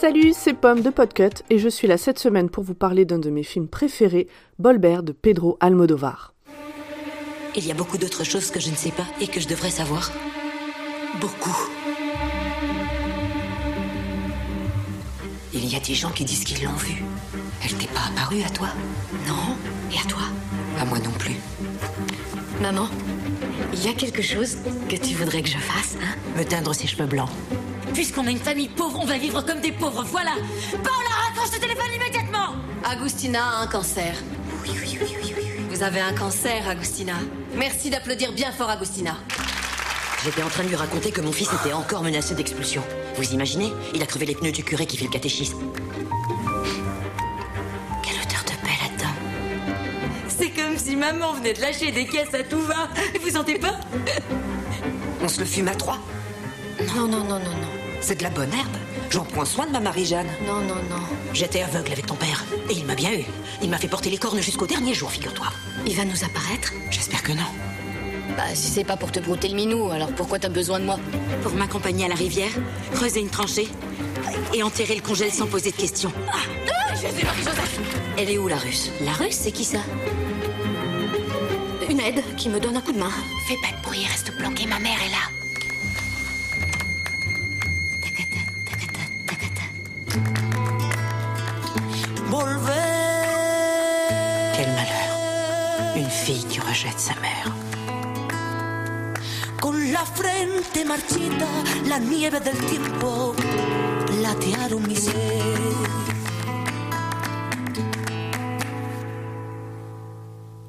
Salut, c'est Pomme de Podcut et je suis là cette semaine pour vous parler d'un de mes films préférés, Bolbert de Pedro Almodovar. Il y a beaucoup d'autres choses que je ne sais pas et que je devrais savoir. Beaucoup. Il y a des gens qui disent qu'ils l'ont vue. Elle t'est pas apparue à toi? Non? Et à toi? À moi non plus. Maman, il y a quelque chose que tu voudrais que je fasse, hein? Me teindre ses cheveux blancs. Puisqu'on a une famille pauvre, on va vivre comme des pauvres, voilà Paula, raccroche ce téléphone immédiatement Agustina a un cancer. Oui, oui, oui, oui, oui. Vous avez un cancer, Agustina. Merci d'applaudir bien fort, Agustina. J'étais en train de lui raconter que mon fils était encore menacé d'expulsion. Vous imaginez Il a crevé les pneus du curé qui fait le catéchisme. Quelle odeur de paix là-dedans C'est comme si maman venait de lâcher des caisses à tout va. Vous sentez pas? On se le fume à trois Non, non, non, non, non. C'est de la bonne herbe. J'en prends soin de ma Marie-Jeanne. Non, non, non. J'étais aveugle avec ton père. Et il m'a bien eu. Il m'a fait porter les cornes jusqu'au dernier jour, figure-toi. Il va nous apparaître J'espère que non. Bah, si c'est pas pour te brouter le minou, alors pourquoi t'as besoin de moi Pour m'accompagner à la rivière, creuser une tranchée et enterrer le congèle sans poser de questions. Ah, Marie-Joseph Elle est où la russe? La russe, c'est qui ça? Une aide qui me donne un coup de main. Fais pas de bruit, reste planqué, ma mère est là. Tacata, tacata, tacata. Rejette sa mère. Con la frente marchita, la nieve del tiempo platearon mi ser.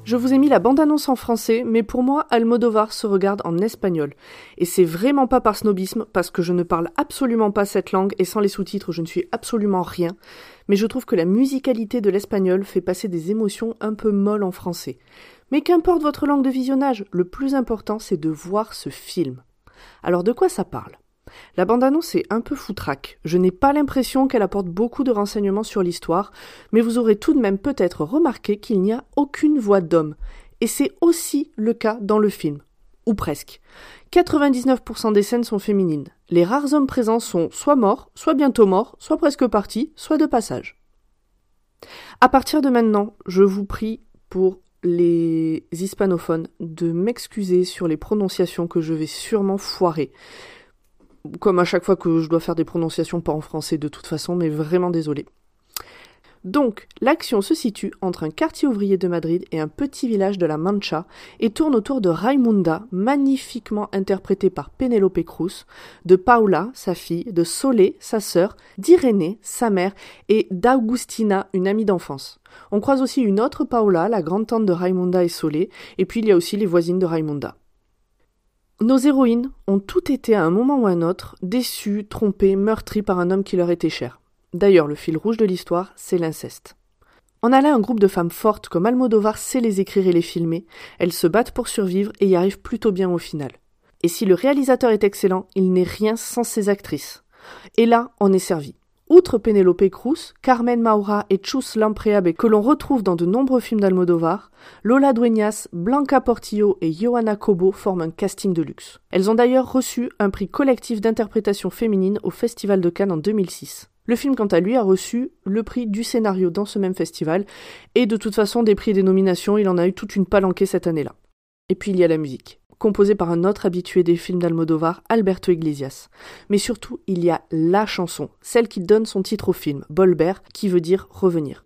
Je vous ai mis la bande-annonce en français, mais pour moi, Almodovar se regarde en espagnol. Et c'est vraiment pas par snobisme, parce que je ne parle absolument pas cette langue, et sans les sous-titres, je ne suis absolument rien. Mais je trouve que la musicalité de l'espagnol fait passer des émotions un peu molles en français. Mais qu'importe votre langue de visionnage, le plus important, c'est de voir ce film. Alors de quoi ça parle? La bande-annonce est un peu foutraque. Je n'ai pas l'impression qu'elle apporte beaucoup de renseignements sur l'histoire, mais vous aurez tout de même peut-être remarqué qu'il n'y a aucune voix d'homme. Et c'est aussi le cas dans le film. Ou presque. 99% des scènes sont féminines. Les rares hommes présents sont soit morts, soit bientôt morts, soit presque partis, soit de passage. À partir de maintenant, je vous prie pour les hispanophones de m'excuser sur les prononciations que je vais sûrement foirer comme à chaque fois que je dois faire des prononciations pas en français de toute façon, mais vraiment désolé. Donc, l'action se situe entre un quartier ouvrier de Madrid et un petit village de la Mancha et tourne autour de Raimunda, magnifiquement interprétée par Penelope Cruz, de Paula, sa fille, de Solé, sa sœur, d'Irénée, sa mère, et d'Augustina, une amie d'enfance. On croise aussi une autre Paula, la grande-tante de Raimunda et Solé, et puis il y a aussi les voisines de Raimunda. Nos héroïnes ont toutes été à un moment ou à un autre déçues, trompées, meurtries par un homme qui leur était cher. D'ailleurs, le fil rouge de l'histoire, c'est l'inceste. On a là un groupe de femmes fortes comme Almodovar sait les écrire et les filmer, elles se battent pour survivre et y arrivent plutôt bien au final. Et si le réalisateur est excellent, il n'est rien sans ses actrices. Et là, on est servi. Outre Penelope Cruz, Carmen Maura et Chus Lampreabe que l'on retrouve dans de nombreux films d'Almodovar, Lola Dueñas, Blanca Portillo et Johanna Cobo forment un casting de luxe. Elles ont d'ailleurs reçu un prix collectif d'interprétation féminine au Festival de Cannes en 2006. Le film, quant à lui, a reçu le prix du scénario dans ce même festival, et de toute façon, des prix et des nominations, il en a eu toute une palanquée cette année-là. Et puis il y a la musique composé par un autre habitué des films d'Almodovar, Alberto Iglesias. Mais surtout, il y a la chanson, celle qui donne son titre au film, Bolbert, qui veut dire revenir.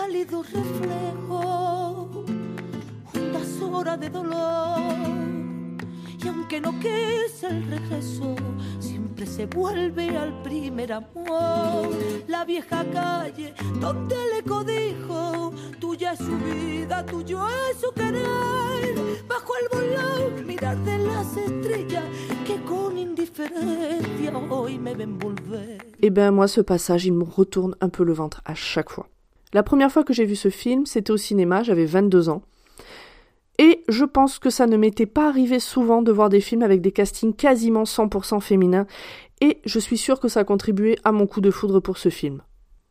pálido reflejo, unas horas de dolor. Y aunque no quise el regreso, siempre se vuelve al primer amor. La vieja calle donde le codijo, tuya es su vida, tuyo es su querer. Bajo el volón, mirar de las estrellas que con indiferencia hoy me ven volver. Eh ben moi ce passage il me retourne un peu le ventre à chaque fois. La première fois que j'ai vu ce film, c'était au cinéma, j'avais 22 ans. Et je pense que ça ne m'était pas arrivé souvent de voir des films avec des castings quasiment 100% féminins, et je suis sûre que ça a contribué à mon coup de foudre pour ce film.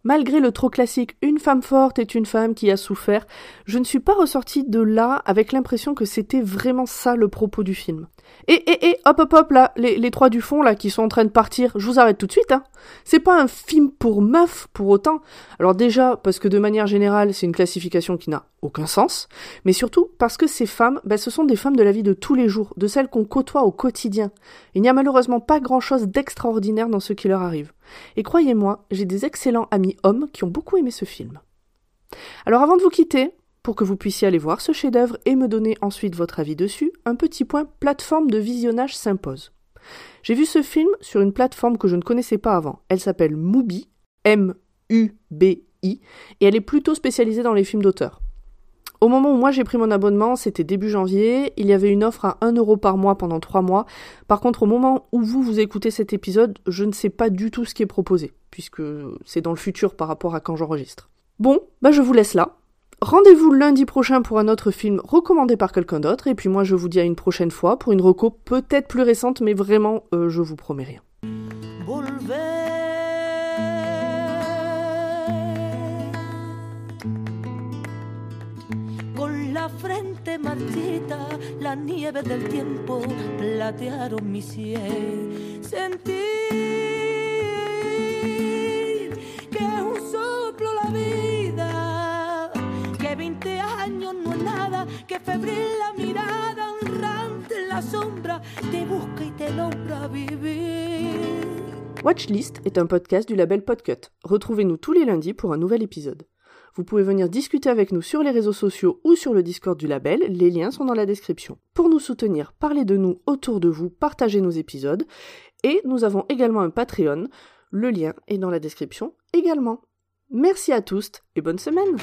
Malgré le trop classique une femme forte est une femme qui a souffert, je ne suis pas ressortie de là avec l'impression que c'était vraiment ça le propos du film. Et, et, et, hop, hop, hop, là, les, trois du fond, là, qui sont en train de partir, je vous arrête tout de suite, hein. C'est pas un film pour meufs, pour autant. Alors déjà, parce que de manière générale, c'est une classification qui n'a aucun sens, mais surtout parce que ces femmes, ben, ce sont des femmes de la vie de tous les jours, de celles qu'on côtoie au quotidien. Il n'y a malheureusement pas grand chose d'extraordinaire dans ce qui leur arrive. Et croyez-moi, j'ai des excellents amis hommes qui ont beaucoup aimé ce film. Alors avant de vous quitter, pour que vous puissiez aller voir ce chef-d'œuvre et me donner ensuite votre avis dessus, un petit point plateforme de visionnage s'impose. J'ai vu ce film sur une plateforme que je ne connaissais pas avant. Elle s'appelle Mubi, M-U-B-I, et elle est plutôt spécialisée dans les films d'auteur. Au moment où moi j'ai pris mon abonnement, c'était début janvier, il y avait une offre à 1 euro par mois pendant 3 mois. Par contre, au moment où vous vous écoutez cet épisode, je ne sais pas du tout ce qui est proposé, puisque c'est dans le futur par rapport à quand j'enregistre. Bon, bah je vous laisse là. Rendez-vous lundi prochain pour un autre film recommandé par quelqu'un d'autre, et puis moi je vous dis à une prochaine fois pour une reco peut-être plus récente, mais vraiment euh, je vous promets rien. La frente marchita, la nieve del tiempo platearon mi cielo. Sentir que es un soplo la vida, que 20 años no nada, que febril la mirada, honrante en la sombra, te busca y te logra vivir. Watchlist est un podcast du label Podcut. Retrouvez-nous tous les lundis pour un nouvel épisode. Vous pouvez venir discuter avec nous sur les réseaux sociaux ou sur le Discord du label, les liens sont dans la description. Pour nous soutenir, parlez de nous autour de vous, partagez nos épisodes, et nous avons également un Patreon, le lien est dans la description également. Merci à tous et bonne semaine